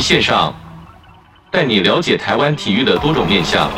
线上，带你了解台湾体育的多种面向。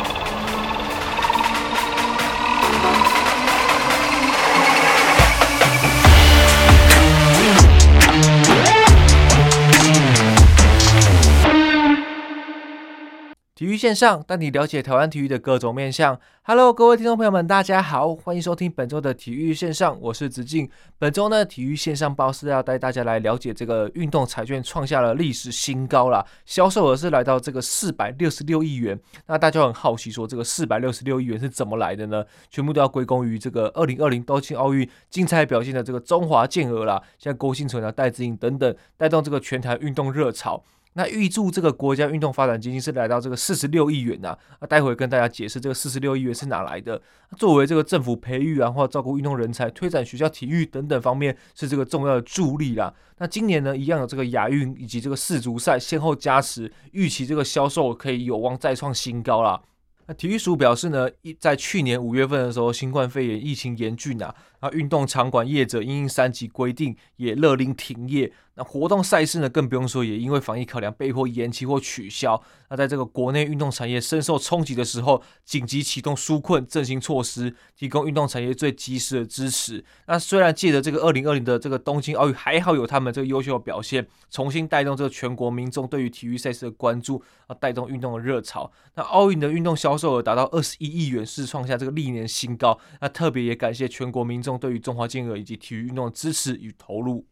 线上带你了解台湾体育的各种面向。Hello，各位听众朋友们，大家好，欢迎收听本周的体育线上，我是子敬。本周呢，体育线上报是要带大家来了解这个运动彩券创下了历史新高了，销售额是来到这个四百六十六亿元。那大家很好奇，说这个四百六十六亿元是怎么来的呢？全部都要归功于这个二零二零东京奥运精彩表现的这个中华健儿啦，像郭婞淳啊、戴资颖等等，带动这个全台运动热潮。那预祝这个国家运动发展基金是来到这个四十六亿元呐、那待会跟大家解释这个四十六亿元是哪来的。作为这个政府培育啊，或照顾运动人才、推展学校体育等等方面，是这个重要的助力啦。那今年呢，一样有这个亚运以及这个世足赛先后加持，预期这个销售可以有望再创新高啦。那体育署表示呢，一在去年五月份的时候，新冠肺炎疫情严峻啊，啊，运动场馆业者因应三级规定也勒令停业。那活动赛事呢，更不用说，也因为防疫考量被迫延期或取消。那在这个国内运动产业深受冲击的时候，紧急启动纾困振兴措施，提供运动产业最及时的支持。那虽然借着这个二零二零的这个东京奥运，还好有他们这个优秀的表现，重新带动这个全国民众对于体育赛事的关注，啊，带动运动的热潮。那奥运的运动销售额达到二十一亿元，是创下这个历年新高。那特别也感谢全国民众对于中华健儿以及体育运动的支持与投入。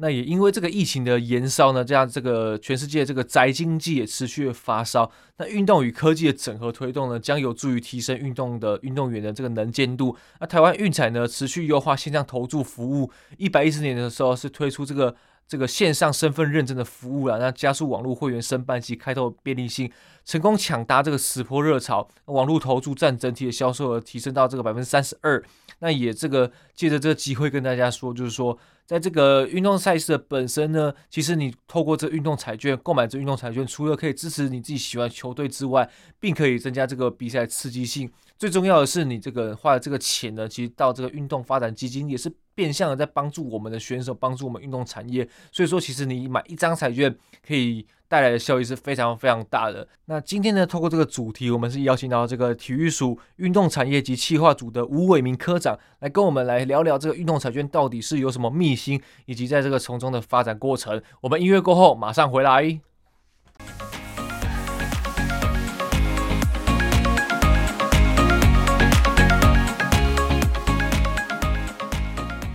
那也因为这个疫情的延烧呢，这样这个全世界这个宅经济也持续发烧。那运动与科技的整合推动呢，将有助于提升运动的运动员的这个能见度。那台湾运彩呢，持续优化线上投注服务。一百一十年的时候是推出这个这个线上身份认证的服务了，那加速网络会员申办及开拓便利性，成功抢搭这个十波热潮。网络投注占整体的销售额提升到这个百分之三十二。那也这个借着这个机会跟大家说，就是说。在这个运动赛事的本身呢，其实你透过这运动彩券购买这运动彩券，除了可以支持你自己喜欢球队之外，并可以增加这个比赛刺激性。最重要的是，你这个花的这个钱呢，其实到这个运动发展基金也是变相的在帮助我们的选手，帮助我们运动产业。所以说，其实你买一张彩券可以。带来的效益是非常非常大的。那今天呢，透过这个主题，我们是邀请到这个体育署运动产业及企划组的吴伟明科长来跟我们来聊聊这个运动彩券到底是有什么秘辛，以及在这个从中的发展过程。我们音乐过后马上回来。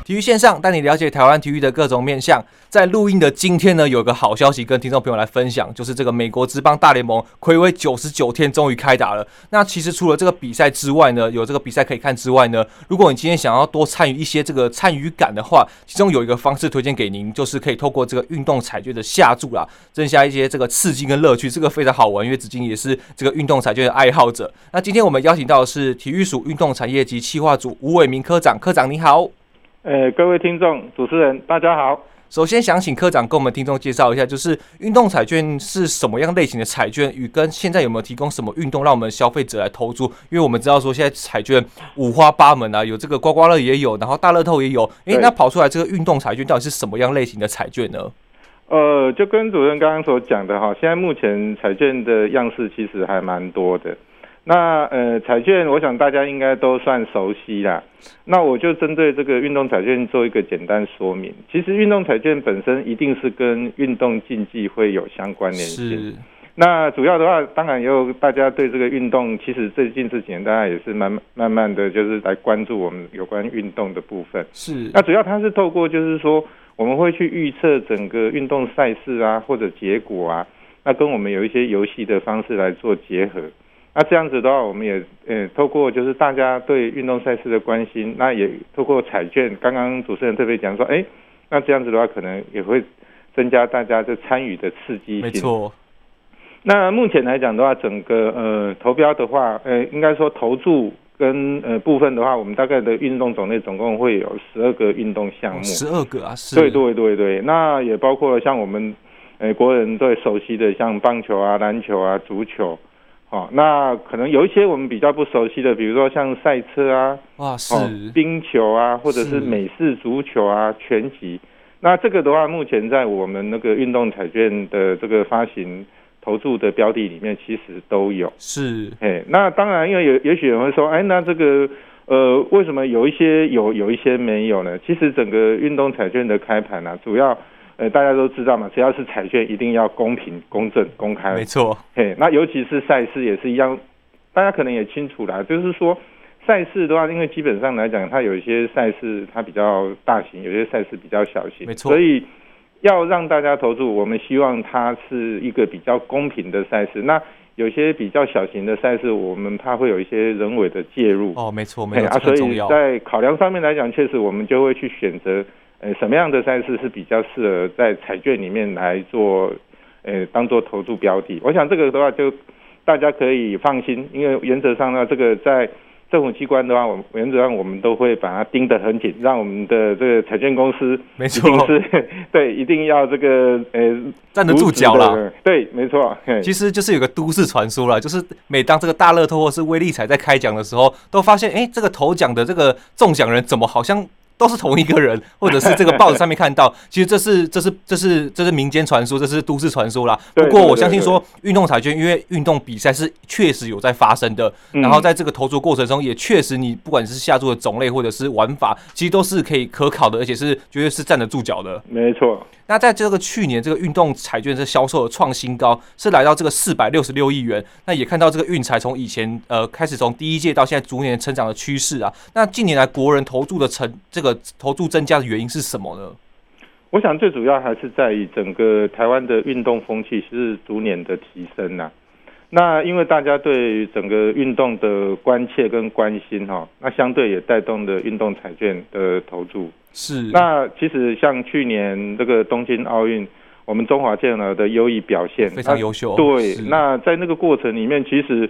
体育线上带你了解台湾体育的各种面向。在录音的今天呢，有个好消息跟听众朋友来分享，就是这个美国职棒大联盟睽违九十九天终于开打了。那其实除了这个比赛之外呢，有这个比赛可以看之外呢，如果你今天想要多参与一些这个参与感的话，其中有一个方式推荐给您，就是可以透过这个运动彩券的下注啦，增加一些这个刺激跟乐趣，这个非常好玩。因为子金也是这个运动彩券的爱好者。那今天我们邀请到的是体育署运动产业及企划组吴伟明科长，科长你好。呃，各位听众、主持人，大家好。首先想请科长跟我们听众介绍一下，就是运动彩券是什么样类型的彩券，与跟现在有没有提供什么运动让我们消费者来投注？因为我们知道说现在彩券五花八门啊，有这个刮刮乐也有，然后大乐透也有。诶、欸，那跑出来这个运动彩券到底是什么样类型的彩券呢？呃，就跟主任刚刚所讲的哈，现在目前彩券的样式其实还蛮多的。那呃，彩券，我想大家应该都算熟悉啦。那我就针对这个运动彩券做一个简单说明。其实运动彩券本身一定是跟运动竞技会有相关联性。是。那主要的话，当然也有大家对这个运动，其实最近这几年大家也是慢慢慢慢的就是来关注我们有关运动的部分。是。那主要它是透过就是说，我们会去预测整个运动赛事啊，或者结果啊，那跟我们有一些游戏的方式来做结合。那这样子的话，我们也呃透过就是大家对运动赛事的关心，那也透过彩券，刚刚主持人特别讲说，哎，那这样子的话，可能也会增加大家的参与的刺激性。没错。那目前来讲的话，整个呃投标的话，呃应该说投注跟呃部分的话，我们大概的运动种类总共会有十二个运动项目。十二个啊？是。对对对对，那也包括了像我们呃国人最熟悉的像棒球啊、篮球啊、足球。哦，那可能有一些我们比较不熟悉的，比如说像赛车啊，哇，是、哦、冰球啊，或者是美式足球啊、拳击，那这个的话，目前在我们那个运动彩券的这个发行投注的标的里面，其实都有。是，哎，那当然，因为有也许有人会说，哎，那这个呃，为什么有一些有，有一些没有呢？其实整个运动彩券的开盘呢、啊，主要呃大家都知道嘛，只要是彩券，一定要公平、公正、公开。没错，嘿，那尤其是赛事也是一样，大家可能也清楚啦，就是说。赛事的话，因为基本上来讲，它有一些赛事它比较大型，有些赛事比较小型，没错。所以要让大家投注，我们希望它是一个比较公平的赛事。那有些比较小型的赛事，我们怕会有一些人为的介入。哦，没错，没错，啊，所以在考量上面来讲，确实我们就会去选择，呃，什么样的赛事是比较适合在彩券里面来做，呃，当做投注标的。我想这个的话，就大家可以放心，因为原则上呢，这个在。政府机关的话，我们原则上我们都会把它盯得很紧，让我们的这个彩券公司，没错，是，对，一定要这个呃站得住脚了。对，没错。其实就是有个都市传说了，就是每当这个大乐透或是威力彩在开奖的时候，都发现，哎，这个头奖的这个中奖人怎么好像。都是同一个人，或者是这个报纸上面看到，其实这是这是这是这是民间传说，这是都市传说啦。不过我相信说，运动彩券因为运动比赛是确实有在发生的，然后在这个投注过程中也确实你不管是下注的种类或者是玩法，其实都是可以可考的，而且是绝对是站得住脚的。没错。那在这个去年，这个运动彩券是销售的创新高，是来到这个四百六十六亿元。那也看到这个运彩从以前呃开始从第一届到现在逐年成长的趋势啊。那近年来国人投注的成这个投注增加的原因是什么呢？我想最主要还是在于整个台湾的运动风气是逐年的提升呐、啊。那因为大家对整个运动的关切跟关心哈，那相对也带动了运动彩券的投注。是，那其实像去年这个东京奥运，我们中华健儿的优异表现非常优秀。对，那在那个过程里面，其实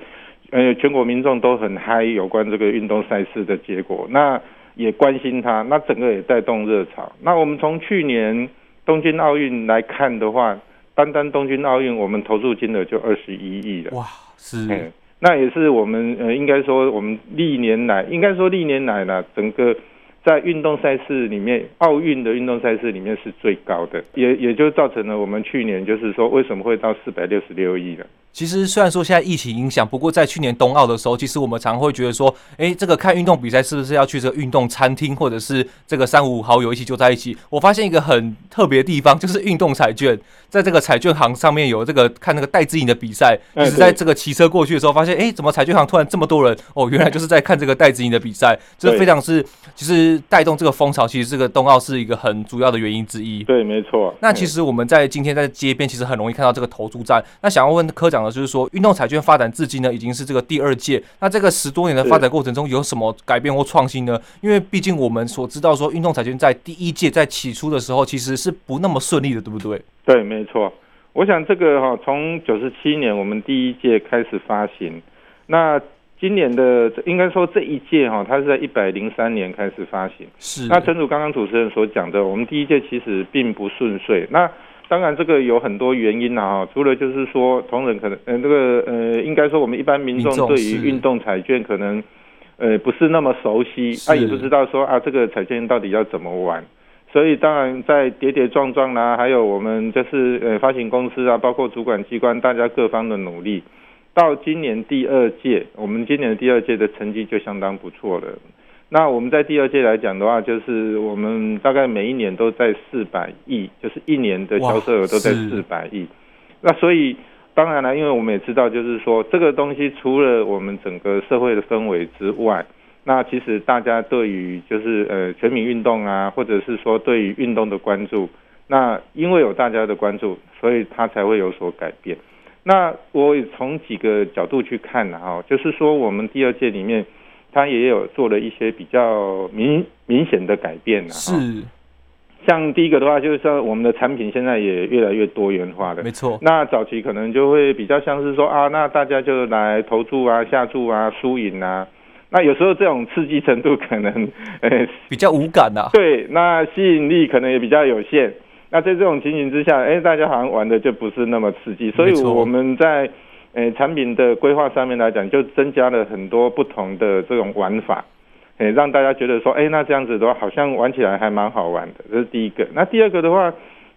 呃全国民众都很嗨，有关这个运动赛事的结果，那也关心他，那整个也带动热潮。那我们从去年东京奥运来看的话，单单东京奥运，我们投注金额就二十一亿了。哇，是，那也是我们呃应该说我们历年来，应该说历年来呢整个。在运动赛事里面，奥运的运动赛事里面是最高的，也也就造成了我们去年就是说为什么会到四百六十六亿了。其实虽然说现在疫情影响，不过在去年冬奥的时候，其实我们常常会觉得说，哎，这个看运动比赛是不是要去这个运动餐厅，或者是这个三五好友一起就在一起？我发现一个很特别的地方，就是运动彩券，在这个彩券行上面有这个看那个戴资颖的比赛，就是在这个骑车过去的时候，发现哎，怎么彩券行突然这么多人？哦，原来就是在看这个戴资颖的比赛，这非常是其实带动这个风潮。其实这个冬奥是一个很主要的原因之一。对，没错。那其实我们在今天在街边，其实很容易看到这个投注站。那想要问科长。就是说，运动彩券发展至今呢，已经是这个第二届。那这个十多年的发展过程中，有什么改变或创新呢？因为毕竟我们所知道说，运动彩券在第一届在起初的时候，其实是不那么顺利的，对不对？对，没错。我想这个哈，从九十七年我们第一届开始发行，那今年的应该说这一届哈，它是在一百零三年开始发行。是。那陈主刚刚主持人所讲的，我们第一届其实并不顺遂。那当然，这个有很多原因啊，除了就是说，同仁可能，呃，这个，呃，应该说我们一般民众对于运动彩券可能，呃，不是那么熟悉，他、啊、也不知道说啊，这个彩券到底要怎么玩，所以当然在跌跌撞撞啦，还有我们就是呃发行公司啊，包括主管机关，大家各方的努力，到今年第二届，我们今年的第二届的成绩就相当不错了。那我们在第二届来讲的话，就是我们大概每一年都在四百亿，就是一年的销售额都在四百亿。那所以当然了，因为我们也知道，就是说这个东西除了我们整个社会的氛围之外，那其实大家对于就是呃全民运动啊，或者是说对于运动的关注，那因为有大家的关注，所以它才会有所改变。那我也从几个角度去看呢，哈，就是说我们第二届里面。他也有做了一些比较明明显的改变，是，像第一个的话，就是说我们的产品现在也越来越多元化了，没错。那早期可能就会比较像是说啊，那大家就来投注啊、下注啊、输赢啊，那有时候这种刺激程度可能呃 比较无感啊，对，那吸引力可能也比较有限。那在这种情形之下，哎，大家好像玩的就不是那么刺激，所以我们在。诶，产品的规划上面来讲，就增加了很多不同的这种玩法。诶，让大家觉得说，哎，那这样子的话，好像玩起来还蛮好玩的。这是第一个。那第二个的话，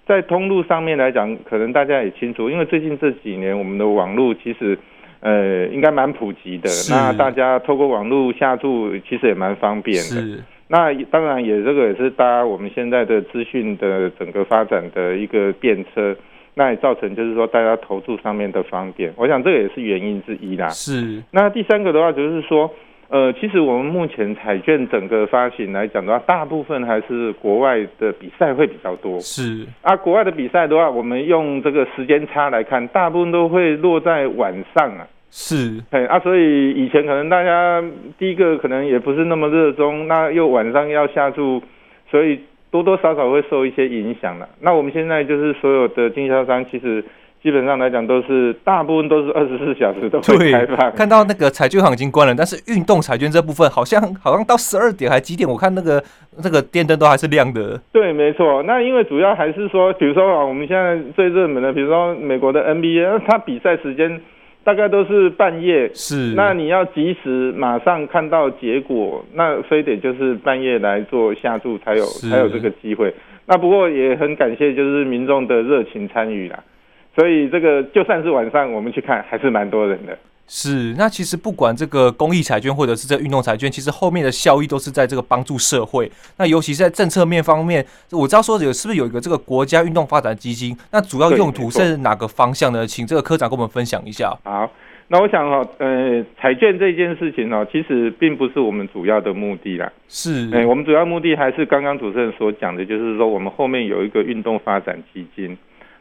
在通路上面来讲，可能大家也清楚，因为最近这几年我们的网络其实，呃，应该蛮普及的。那大家透过网络下注，其实也蛮方便的。是。那当然也这个也是搭我们现在的资讯的整个发展的一个便车，那也造成就是说大家投注上面的方便。我想这个也是原因之一啦。是。那第三个的话就是说。呃，其实我们目前彩券整个发行来讲的话，大部分还是国外的比赛会比较多。是啊，国外的比赛的话，我们用这个时间差来看，大部分都会落在晚上啊。是，哎啊，所以以前可能大家第一个可能也不是那么热衷，那又晚上要下注，所以多多少少会受一些影响了。那我们现在就是所有的经销商其实。基本上来讲，都是大部分都是二十四小时都会开放。看到那个彩券行已经关了，但是运动彩券这部分好像好像到十二点还几点？我看那个那个电灯都还是亮的。对，没错。那因为主要还是说，比如说啊，我们现在最热门的，比如说美国的 NBA，它比赛时间大概都是半夜。是。那你要及时马上看到结果，那非得就是半夜来做下注才有才有这个机会。那不过也很感谢，就是民众的热情参与啦。所以这个就算是晚上我们去看，还是蛮多人的。是，那其实不管这个公益彩券或者是这个运动彩券，其实后面的效益都是在这个帮助社会。那尤其是在政策面方面，我知道说有是不是有一个这个国家运动发展基金？那主要用途是哪个方向呢？请这个科长跟我们分享一下。好，那我想哈，呃，彩券这件事情呢，其实并不是我们主要的目的啦。是，哎，我们主要目的还是刚刚主持人所讲的，就是说我们后面有一个运动发展基金。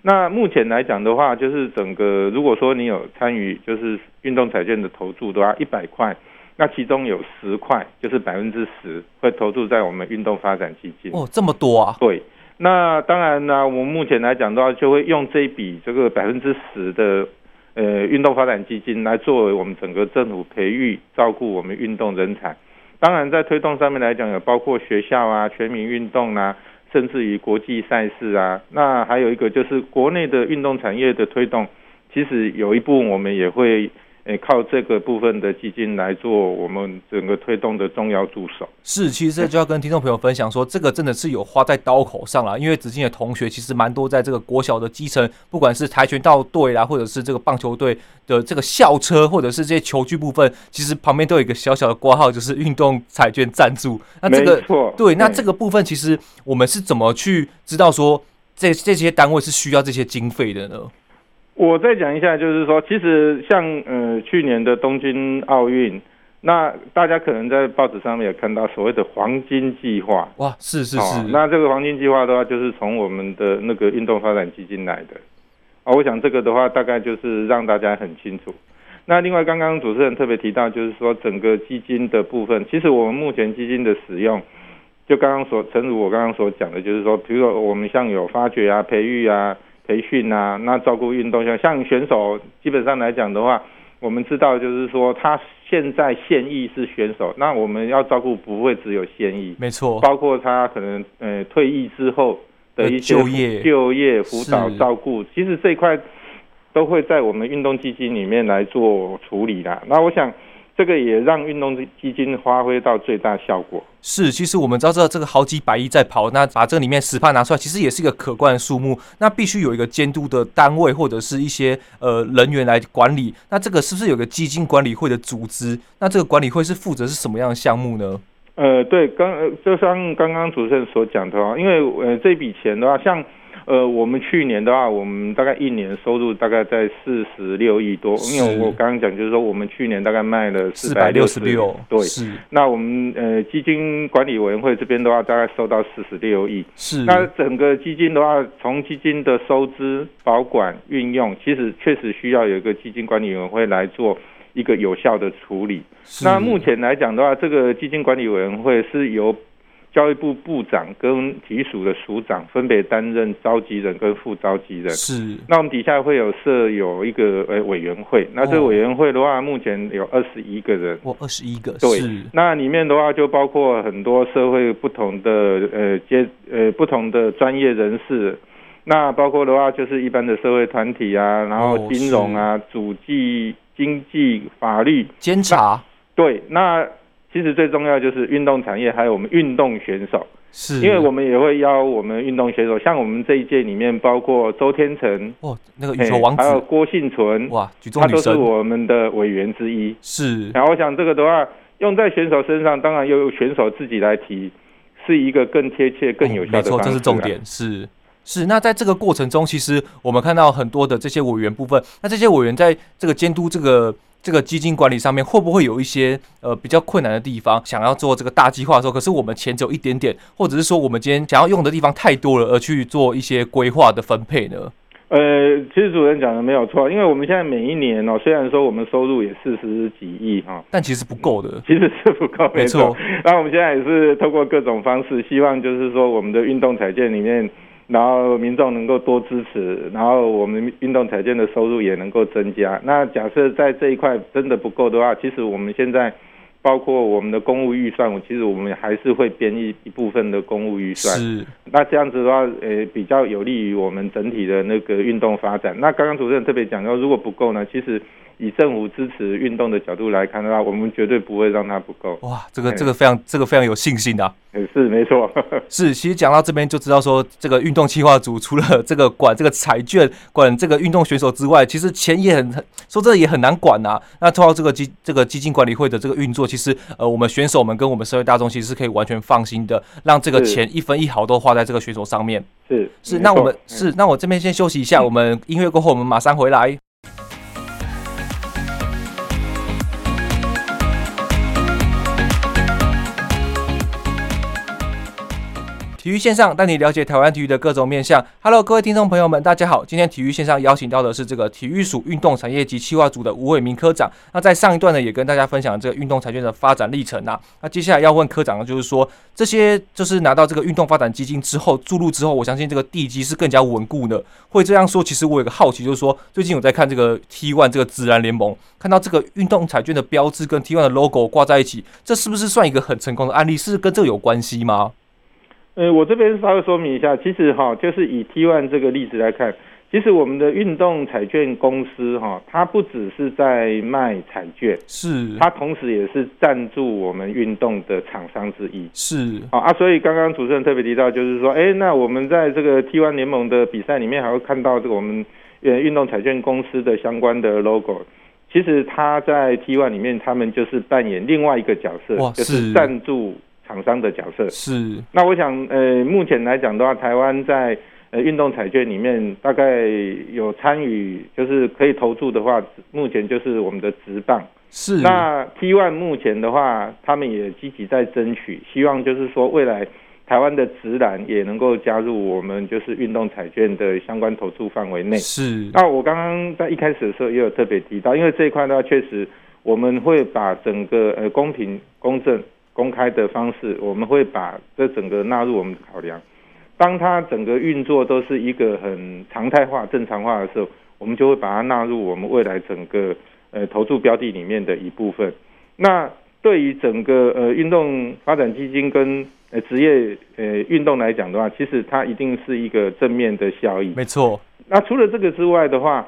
那目前来讲的话，就是整个如果说你有参与，就是运动彩券的投注的话，一百块，那其中有十块，就是百分之十会投注在我们运动发展基金。哦，这么多啊？对。那当然呢，我们目前来讲的话，就会用这一笔这个百分之十的呃运动发展基金来作为我们整个政府培育照顾我们运动人才。当然在推动上面来讲，有包括学校啊、全民运动啊。甚至于国际赛事啊，那还有一个就是国内的运动产业的推动，其实有一部分我们也会。诶，靠这个部分的基金来做我们整个推动的重要助手。是，其实这就要跟听众朋友分享说，这个真的是有花在刀口上了。因为子敬的同学其实蛮多，在这个国小的基层，不管是跆拳道队啦，或者是这个棒球队的这个校车，或者是这些球具部分，其实旁边都有一个小小的挂号，就是运动彩券赞助。那这个，对，那这个部分其实我们是怎么去知道说这这些单位是需要这些经费的呢？我再讲一下，就是说，其实像呃去年的东京奥运，那大家可能在报纸上面也看到所谓的黄金计划。哇，是是是。哦，那这个黄金计划的话，就是从我们的那个运动发展基金来的。啊，我想这个的话，大概就是让大家很清楚。那另外，刚刚主持人特别提到，就是说整个基金的部分，其实我们目前基金的使用，就刚刚所，诚如我刚刚所讲的，就是说，比如说我们像有发掘啊、培育啊。培训啊，那照顾运动像像选手，基本上来讲的话，我们知道就是说他现在现役是选手，那我们要照顾不会只有现役，没错，包括他可能呃退役之后的一些就业、就业辅导照顾，其实这一块都会在我们运动基金里面来做处理啦。那我想。这个也让运动基金发挥到最大效果。是，其实我们知道这这个好几百亿在跑，那把这个里面十趴拿出来，其实也是一个可观的数目。那必须有一个监督的单位或者是一些呃人员来管理。那这个是不是有个基金管理会的组织？那这个管理会是负责是什么样的项目呢？呃，对，刚就像刚刚主持人所讲的话，因为呃这笔钱的话，像。呃，我们去年的话，我们大概一年收入大概在四十六亿多，因为我刚刚讲就是说，我们去年大概卖了四百六十六，对，是。那我们呃基金管理委员会这边的话，大概收到四十六亿，是。那整个基金的话，从基金的收支、保管、运用，其实确实需要有一个基金管理委员会来做一个有效的处理。那目前来讲的话，这个基金管理委员会是由。教育部部长跟体育署的署长分别担任召集人跟副召集人。是。那我们底下会有设有一个呃委员会。那这个委员会的话，目前有二十一个人。哦，二十一个。对。那里面的话就包括很多社会不同的呃阶呃不同的专业人士。那包括的话就是一般的社会团体啊，然后金融啊、主计、经济、法律、监察。对。那。其其实最重要就是运动产业，还有我们运动选手，是，因为我们也会邀我们运动选手，像我们这一届里面包括周天成，哇，那个羽球王子，还有郭信存，哇，举重他都是我们的委员之一。是，然后我想这个的话，用在选手身上，当然由选手自己来提，是一个更贴切、更有效的方式。哦，没错，这是重点，是。是，那在这个过程中，其实我们看到很多的这些委员部分，那这些委员在这个监督这个这个基金管理上面，会不会有一些呃比较困难的地方？想要做这个大计划的时候，可是我们钱只有一点点，或者是说我们今天想要用的地方太多了，而去做一些规划的分配呢？呃，其实主任讲的没有错，因为我们现在每一年哦，虽然说我们收入也四十几亿哈，但其实不够的，其实是不够，没错。那我们现在也是透过各种方式，希望就是说我们的运动彩券里面。然后民众能够多支持，然后我们运动彩券的收入也能够增加。那假设在这一块真的不够的话，其实我们现在包括我们的公务预算，其实我们还是会编一一部分的公务预算。是。那这样子的话，呃，比较有利于我们整体的那个运动发展。那刚刚主任特别讲到，如果不够呢，其实。以政府支持运动的角度来看的话，我们绝对不会让它不够。哇，这个这个非常这个非常有信心的啊。是没错。是，其实讲到这边就知道说，这个运动企划组除了这个管这个彩券、管这个运动选手之外，其实钱也很说真的也很难管呐。那透过这个基这个基金管理会的这个运作，其实呃，我们选手们跟我们社会大众其实是可以完全放心的，让这个钱一分一毫都花在这个选手上面。是是，那我们是那我这边先休息一下，我们音乐过后我们马上回来。体育线上带你了解台湾体育的各种面向。Hello，各位听众朋友们，大家好。今天体育线上邀请到的是这个体育署运动产业及企划组的吴伟明科长。那在上一段呢，也跟大家分享这个运动彩券的发展历程啊。那接下来要问科长的就是说，这些就是拿到这个运动发展基金之后注入之后，我相信这个地基是更加稳固的。会这样说，其实我有个好奇，就是说最近我在看这个 T One 这个自然联盟，看到这个运动彩券的标志跟 T One 的 logo 挂在一起，这是不是算一个很成功的案例？是跟这个有关系吗？呃，我这边稍微说明一下，其实哈，就是以 T One 这个例子来看，其实我们的运动彩券公司哈，它不只是在卖彩券，是，它同时也是赞助我们运动的厂商之一，是，好啊，所以刚刚主持人特别提到，就是说，哎，那我们在这个 T One 联盟的比赛里面，还会看到这个我们呃运动彩券公司的相关的 logo，其实它在 T1 里面，他们就是扮演另外一个角色，就是赞助。厂商的角色是，那我想，呃，目前来讲的话，台湾在呃运动彩券里面，大概有参与，就是可以投注的话，目前就是我们的直棒。是。那 T One 目前的话，他们也积极在争取，希望就是说未来台湾的直男也能够加入我们就是运动彩券的相关投注范围内。是。那我刚刚在一开始的时候也有特别提到，因为这一块的话，确实我们会把整个呃公平公正。公开的方式，我们会把这整个纳入我们的考量。当它整个运作都是一个很常态化、正常化的时候，我们就会把它纳入我们未来整个呃投注标的里面的一部分。那对于整个呃运动发展基金跟呃职业呃运动来讲的话，其实它一定是一个正面的效益。没错。那除了这个之外的话，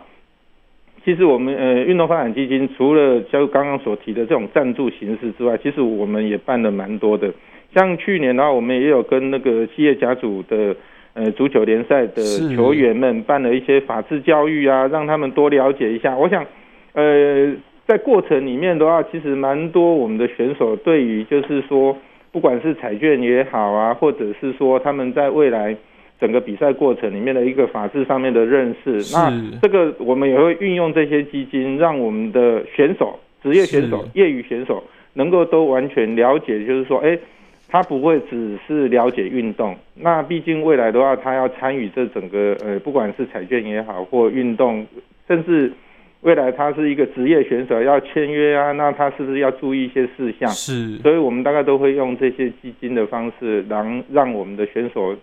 其实我们呃运动发展基金除了就刚刚所提的这种赞助形式之外，其实我们也办了蛮多的。像去年的话，我们也有跟那个企业甲组的呃足球联赛的球员们办了一些法治教育啊，让他们多了解一下。我想，呃，在过程里面的话，其实蛮多我们的选手对于就是说，不管是彩券也好啊，或者是说他们在未来。整个比赛过程里面的一个法制上面的认识，那这个我们也会运用这些基金，让我们的选手、职业选手、业余选手能够都完全了解，就是说，哎，他不会只是了解运动，那毕竟未来的话，他要参与这整个呃，不管是彩券也好，或运动，甚至未来他是一个职业选手要签约啊，那他是不是要注意一些事项？是，所以我们大概都会用这些基金的方式，让让我们的选手。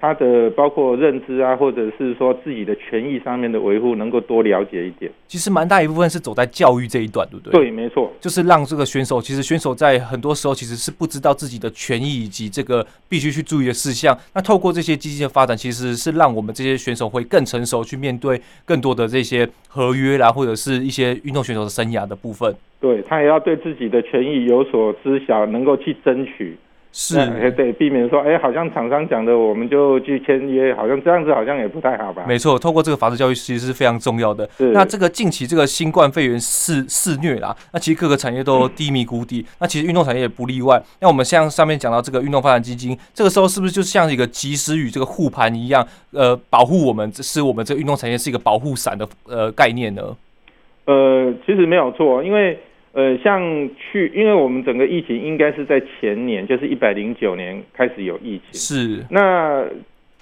他的包括认知啊，或者是说自己的权益上面的维护，能够多了解一点。其实蛮大一部分是走在教育这一段，对不对？对，没错，就是让这个选手，其实选手在很多时候其实是不知道自己的权益以及这个必须去注意的事项。那透过这些基金的发展，其实是让我们这些选手会更成熟，去面对更多的这些合约啦，或者是一些运动选手的生涯的部分。对，他也要对自己的权益有所知晓，能够去争取。是，哎，对，避免说，哎，好像厂商讲的，我们就去签约，好像这样子好像也不太好吧？没错，透过这个法制教育其实是非常重要的。是那这个近期这个新冠肺炎肆肆虐啦，那其实各个产业都低迷谷底，嗯、那其实运动产业也不例外。那我们像上面讲到这个运动发展基金，这个时候是不是就像一个及时雨这个护盘一样，呃，保护我们，是我们这个运动产业是一个保护伞的呃概念呢？呃，其实没有错，因为。呃，像去，因为我们整个疫情应该是在前年，就是一百零九年开始有疫情。是。那，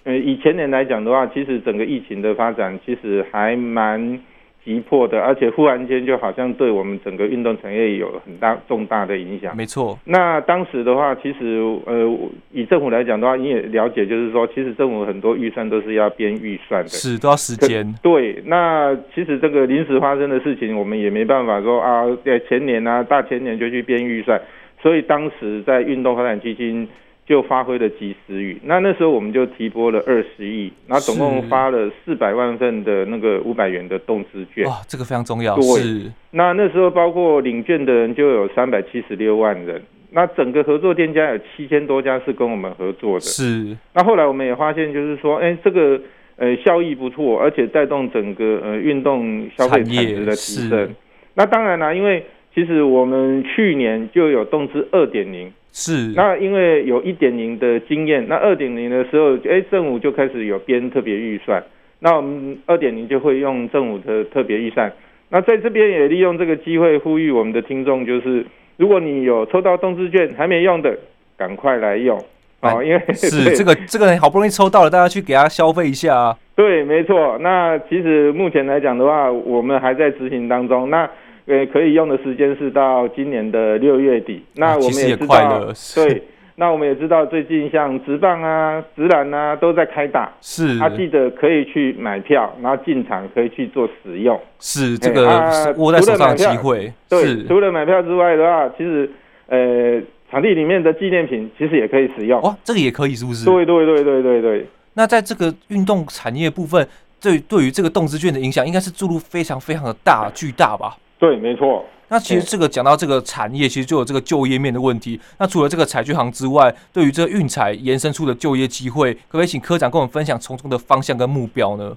呃，以前年来讲的话，其实整个疫情的发展其实还蛮。急迫的，而且忽然间就好像对我们整个运动产业有很大重大的影响。没错。那当时的话，其实呃，以政府来讲的话，你也了解，就是说，其实政府很多预算都是要编预算的，是都要时间。对。那其实这个临时发生的事情，我们也没办法说啊，在前年啊，大前年就去编预算，所以当时在运动发展基金。就发挥了及时雨，那那时候我们就提拨了二十亿，然后总共发了四百万份的那个五百元的动资券。哇，这个非常重要。对，是那那时候包括领券的人就有三百七十六万人，那整个合作店家有七千多家是跟我们合作的。是。那后来我们也发现，就是说，哎，这个呃效益不错，而且带动整个呃运动消费产值的提升。那当然啦，因为其实我们去年就有动资二点零。是，那因为有一点零的经验，那二点零的时候，哎，政府就开始有编特别预算，那我们二点零就会用政府的特别预算。那在这边也利用这个机会呼吁我们的听众，就是如果你有抽到动资券还没用的，赶快来用啊！因为是 这个这个好不容易抽到了，大家去给他消费一下啊。对，没错。那其实目前来讲的话，我们还在执行当中。那呃，可以用的时间是到今年的六月底。那我们也知道，对，那我们也知道，最近像直棒啊、直篮啊都在开打。是，他记得可以去买票，然后进场可以去做使用。是这个握在手上的机会。对，除了买票之外的话，其实呃，场地里面的纪念品其实也可以使用。哇，这个也可以是不是？对对对对对对。那在这个运动产业部分，对对于这个动资券的影响，应该是注入非常非常的大巨大吧？对，没错。那其实这个讲到这个产业，其实就有这个就业面的问题。那除了这个采聚行之外，对于这个运彩延伸出的就业机会，可不可以请科长跟我们分享从中的方向跟目标呢？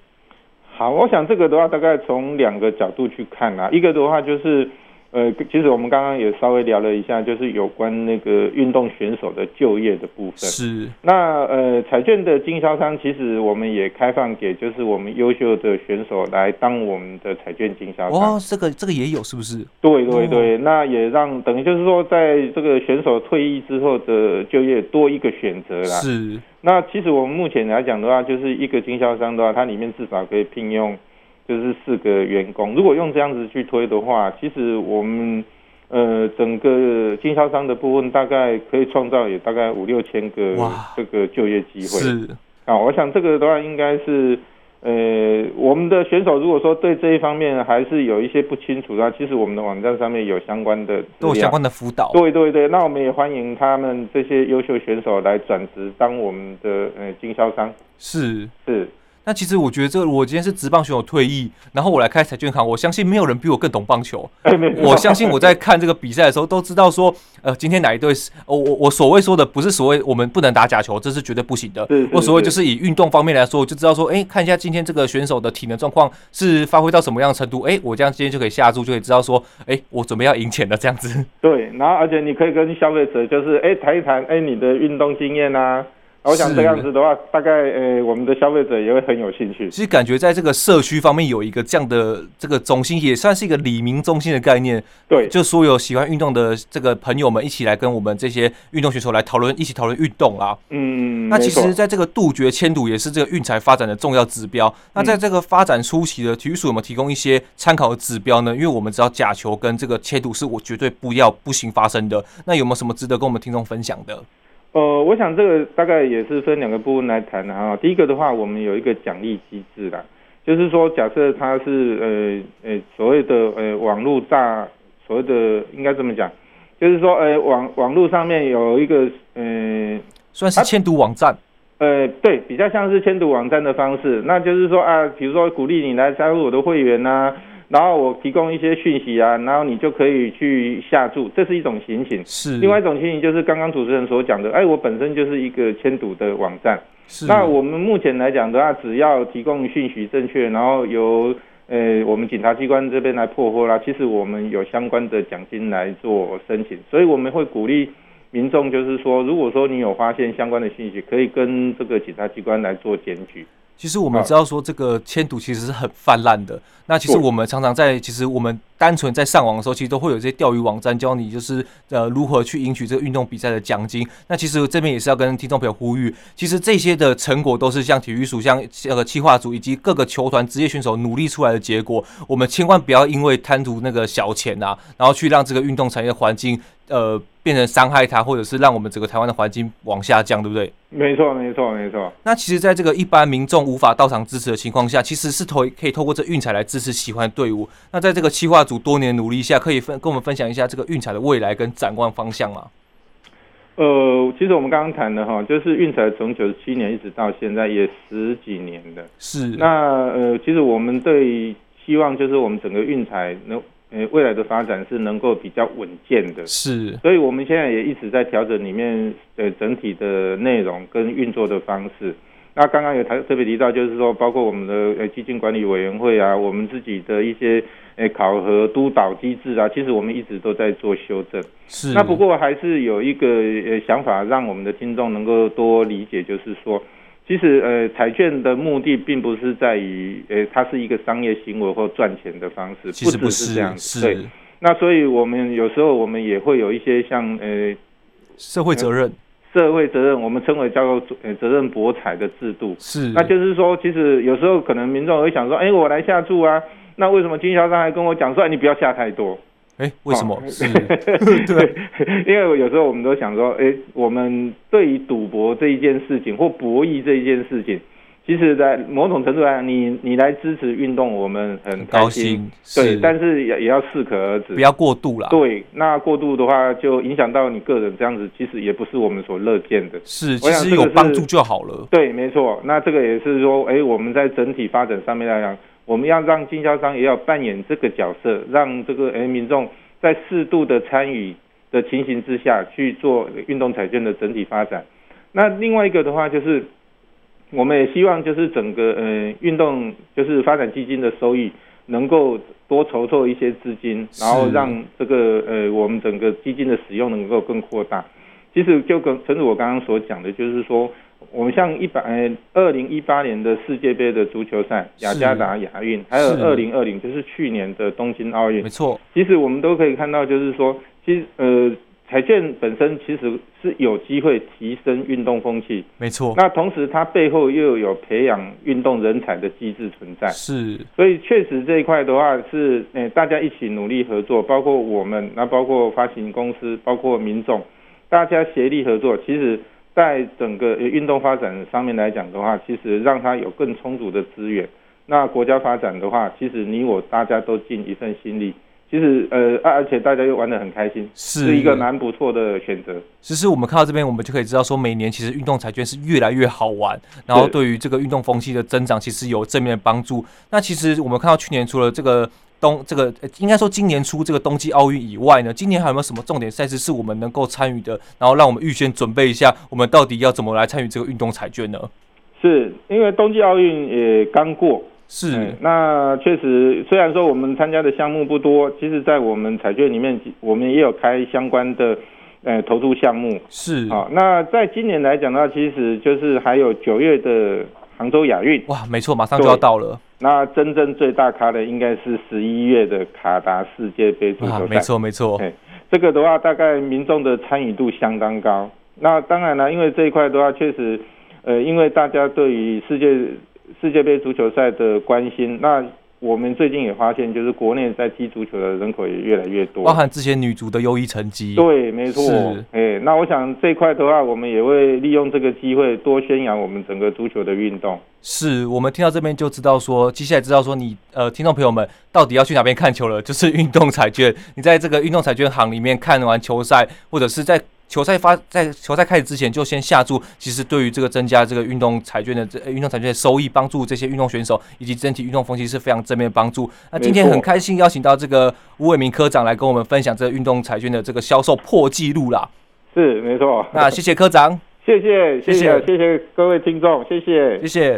好，我想这个的话，大概从两个角度去看啊。一个的话就是。呃，其实我们刚刚也稍微聊了一下，就是有关那个运动选手的就业的部分。是。那呃，彩券的经销商，其实我们也开放给就是我们优秀的选手来当我们的彩券经销商。哦，这个这个也有是不是？对对对，哦、那也让等于就是说，在这个选手退役之后的就业多一个选择啦。是。那其实我们目前来讲的话，就是一个经销商的话，它里面至少可以聘用。就是四个员工，如果用这样子去推的话，其实我们呃整个经销商的部分大概可以创造也大概五六千个这个就业机会。是啊，我想这个的话应该是呃我们的选手如果说对这一方面还是有一些不清楚的话，其实我们的网站上面有相关的都有相关的辅导。对对对，那我们也欢迎他们这些优秀选手来转职当我们的呃经销商。是是。那其实我觉得，这个我今天是职棒选手退役，然后我来开彩券行，我相信没有人比我更懂棒球。我相信我在看这个比赛的时候，都知道说，呃，今天哪一队是，我我我所谓说的不是所谓我们不能打假球，这是绝对不行的。我所谓就是以运动方面来说，我就知道说，哎，看一下今天这个选手的体能状况是发挥到什么样的程度，哎，我这样今天就可以下注，就可以知道说，哎，我准备要赢钱了这样子。对，然后而且你可以跟消费者就是，哎，谈一谈，哎，你的运动经验啊。我想这样子的话，大概呃，我们的消费者也会很有兴趣。其实感觉在这个社区方面有一个这样的这个中心，也算是一个里民中心的概念。对，就所有喜欢运动的这个朋友们一起来跟我们这些运动选手来讨论，一起讨论运动啊。嗯，那其实，在这个杜绝迁赌也是这个运材发展的重要指标。那在这个发展初期的体育署有没有提供一些参考的指标呢？因为我们知道假球跟这个签赌是我绝对不要不行发生的。那有没有什么值得跟我们听众分享的？呃，我想这个大概也是分两个部分来谈的哈。第一个的话，我们有一个奖励机制啦，就是说，假设他是呃呃所谓的呃网络诈，所谓的应该这么讲，就是说呃网网络上面有一个呃算是签读网站，呃对，比较像是签读网站的方式，那就是说啊，比如说鼓励你来加入我的会员呐、啊。然后我提供一些讯息啊，然后你就可以去下注，这是一种情形。是。另外一种情形就是刚刚主持人所讲的，哎，我本身就是一个签赌的网站。是。那我们目前来讲的话，只要提供讯息正确，然后由呃我们警察机关这边来破获啦，其实我们有相关的奖金来做申请，所以我们会鼓励民众，就是说，如果说你有发现相关的信息，可以跟这个警察机关来做检举。其实我们知道说这个签赌其实是很泛滥的。那其实我们常常在，其实我们单纯在上网的时候，其实都会有一些钓鱼网站教你，就是呃如何去赢取这个运动比赛的奖金。那其实这边也是要跟听众朋友呼吁，其实这些的成果都是像体育署、像这个企划组以及各个球团、职业选手努力出来的结果。我们千万不要因为贪图那个小钱啊，然后去让这个运动产业环境呃变成伤害它，或者是让我们整个台湾的环境往下降，对不对？没错，没错，没错。那其实，在这个一般民众无法到场支持的情况下，其实是透可以透过这运彩来支持喜欢的队伍。那在这个企划组多年努力下，可以分跟我们分享一下这个运彩的未来跟展望方向吗？呃，其实我们刚刚谈的哈，就是运彩从九十七年一直到现在也十几年了。是。那呃，其实我们对希望就是我们整个运彩能。呃，未来的发展是能够比较稳健的，是，所以我们现在也一直在调整里面的整体的内容跟运作的方式。那刚刚有特特别提到，就是说，包括我们的呃基金管理委员会啊，我们自己的一些呃考核督导机制啊，其实我们一直都在做修正。是，那不过还是有一个呃想法，让我们的听众能够多理解，就是说。其实，呃，彩券的目的并不是在于，呃，它是一个商业行为或赚钱的方式，其实不是这样子。对，那所以我们有时候我们也会有一些像，呃，社会责任，社会责任，我们称为叫做呃责任博彩的制度。是，那就是说，其实有时候可能民众会想说，哎，我来下注啊，那为什么经销商还跟我讲说，哎，你不要下太多？哎，为什么？哦、是 对，因为有时候我们都想说，哎，我们对于赌博这一件事情或博弈这一件事情，其实，在某种程度上，你你来支持运动，我们很高兴，对，但是也也要适可而止，不要过度了。对，那过度的话，就影响到你个人，这样子其实也不是我们所乐见的。是，其实有帮助就好了。对，没错。那这个也是说，哎，我们在整体发展上面来讲。我们要让经销商也要扮演这个角色，让这个诶民众在适度的参与的情形之下去做运动彩券的整体发展。那另外一个的话，就是我们也希望就是整个呃运动就是发展基金的收益能够多筹措一些资金，然后让这个呃我们整个基金的使用能够更扩大。其实就跟陈主我刚刚所讲的，就是说。我们像一百呃二零一八年的世界杯的足球赛，雅加达亚运，还有二零二零就是去年的东京奥运，没错。其实我们都可以看到，就是说，其实呃彩券本身其实是有机会提升运动风气，没错。那同时它背后又有培养运动人才的机制存在，是。所以确实这一块的话是呃大家一起努力合作，包括我们，那包括发行公司，包括民众，大家协力合作，其实。在整个运动发展上面来讲的话，其实让他有更充足的资源。那国家发展的话，其实你我大家都尽一份心力。其实呃，而而且大家又玩得很开心，是，是一个蛮不错的选择。其实我们看到这边，我们就可以知道说，每年其实运动彩券是越来越好玩，然后对于这个运动风气的增长，其实有正面的帮助。那其实我们看到去年除了这个。冬这个应该说今年初这个冬季奥运以外呢，今年还有没有什么重点赛事是我们能够参与的？然后让我们预先准备一下，我们到底要怎么来参与这个运动彩券呢？是因为冬季奥运也刚过，是、嗯、那确实虽然说我们参加的项目不多，其实在我们彩券里面，我们也有开相关的呃投注项目，是啊。那在今年来讲的话，其实就是还有九月的杭州亚运，哇，没错，马上就要到了。那真正最大咖的应该是十一月的卡达世界杯足球赛，啊，没错没错。这个的话大概民众的参与度相当高。那当然了，因为这一块的话，确实，呃，因为大家对于世界世界杯足球赛的关心，那我们最近也发现，就是国内在踢足球的人口也越来越多，包含之前女足的优异成绩。对，没错。是，哎，那我想这一块的话，我们也会利用这个机会多宣扬我们整个足球的运动。是我们听到这边就知道说，接下来知道说你呃，听众朋友们到底要去哪边看球了，就是运动彩券。你在这个运动彩券行里面看完球赛，或者是在。球赛发在球赛开始之前就先下注，其实对于这个增加这个运动彩券的这运动彩券的收益，帮助这些运动选手以及整体运动风气是非常正面的帮助。那今天很开心邀请到这个吴伟明科长来跟我们分享这个运动彩券的这个销售破纪录啦。是没错。那谢谢科长，谢谢谢谢谢谢各位听众，谢谢谢谢。